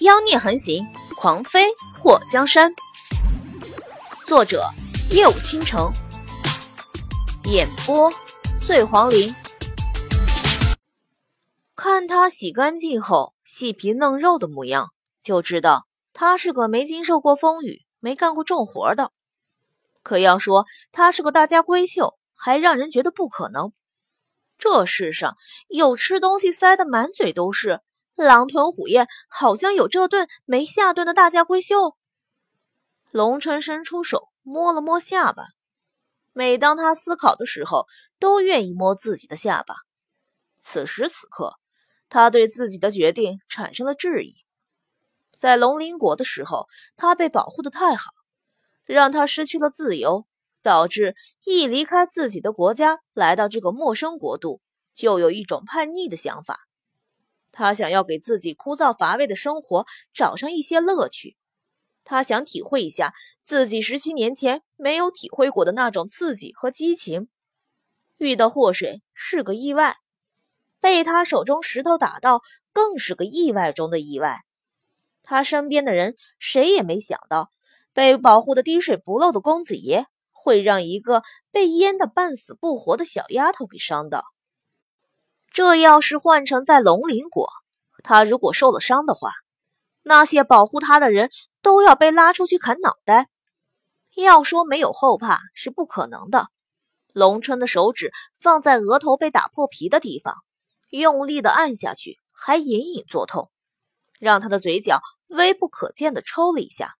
妖孽横行，狂妃祸江山。作者：夜舞倾城，演播：醉黄林。看他洗干净后细皮嫩肉的模样，就知道他是个没经受过风雨、没干过重活的。可要说他是个大家闺秀，还让人觉得不可能。这世上有吃东西塞得满嘴都是。狼吞虎咽，好像有这顿没下顿的大家闺秀。龙川伸出手摸了摸下巴，每当他思考的时候，都愿意摸自己的下巴。此时此刻，他对自己的决定产生了质疑。在龙鳞国的时候，他被保护的太好，让他失去了自由，导致一离开自己的国家，来到这个陌生国度，就有一种叛逆的想法。他想要给自己枯燥乏味的生活找上一些乐趣，他想体会一下自己十七年前没有体会过的那种刺激和激情。遇到祸水是个意外，被他手中石头打到更是个意外中的意外。他身边的人谁也没想到，被保护的滴水不漏的公子爷会让一个被淹得半死不活的小丫头给伤到。这要是换成在龙鳞国，他如果受了伤的话，那些保护他的人都要被拉出去砍脑袋。要说没有后怕是不可能的。龙春的手指放在额头被打破皮的地方，用力的按下去，还隐隐作痛，让他的嘴角微不可见的抽了一下。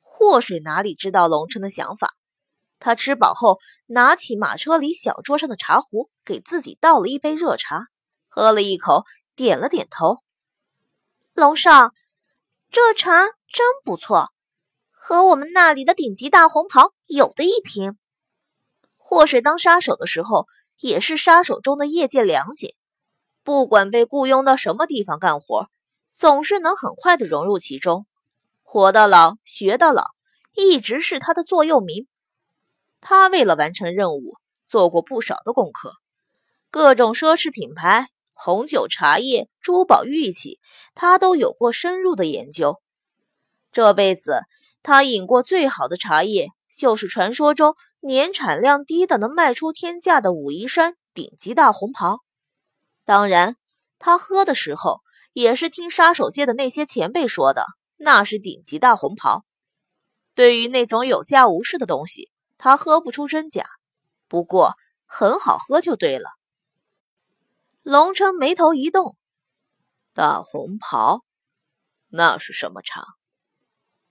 祸水哪里知道龙春的想法？他吃饱后，拿起马车里小桌上的茶壶，给自己倒了一杯热茶，喝了一口，点了点头。龙少，这茶真不错，和我们那里的顶级大红袍有的一拼。祸水当杀手的时候，也是杀手中的业界良心，不管被雇佣到什么地方干活，总是能很快的融入其中，活到老学到老，一直是他的座右铭。他为了完成任务，做过不少的功课，各种奢侈品牌、红酒、茶叶、珠宝、玉器，他都有过深入的研究。这辈子，他饮过最好的茶叶，就是传说中年产量低的能卖出天价的武夷山顶级大红袍。当然，他喝的时候，也是听杀手界的那些前辈说的，那是顶级大红袍。对于那种有价无市的东西，他喝不出真假，不过很好喝就对了。龙城眉头一动，大红袍，那是什么茶？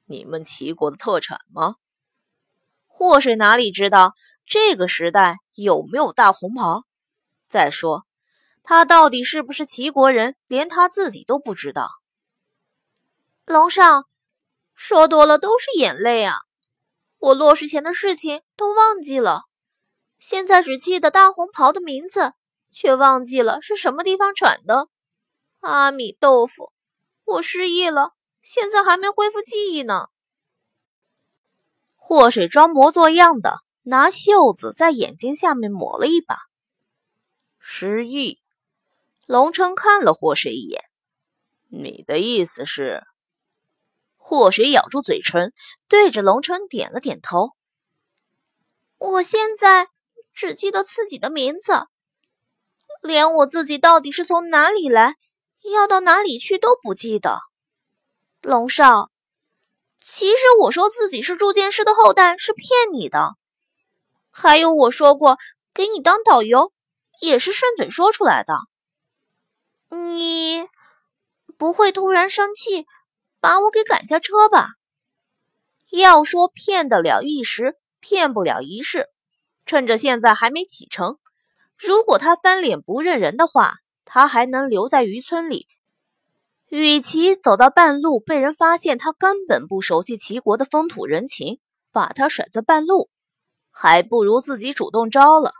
你们齐国的特产吗？祸水哪里知道这个时代有没有大红袍？再说，他到底是不是齐国人，连他自己都不知道。龙少，说多了都是眼泪啊。我落水前的事情都忘记了，现在只记得大红袍的名字，却忘记了是什么地方产的。阿米豆腐，我失忆了，现在还没恢复记忆呢。祸水装模作样的拿袖子在眼睛下面抹了一把。失忆？龙琛看了祸水一眼，你的意思是？祸水咬住嘴唇，对着龙城点了点头。我现在只记得自己的名字，连我自己到底是从哪里来，要到哪里去都不记得。龙少，其实我说自己是铸剑师的后代是骗你的，还有我说过给你当导游，也是顺嘴说出来的。你不会突然生气？把我给赶下车吧！要说骗得了一时，骗不了一世。趁着现在还没启程，如果他翻脸不认人的话，他还能留在渔村里。与其走到半路被人发现他根本不熟悉齐国的风土人情，把他甩在半路，还不如自己主动招了。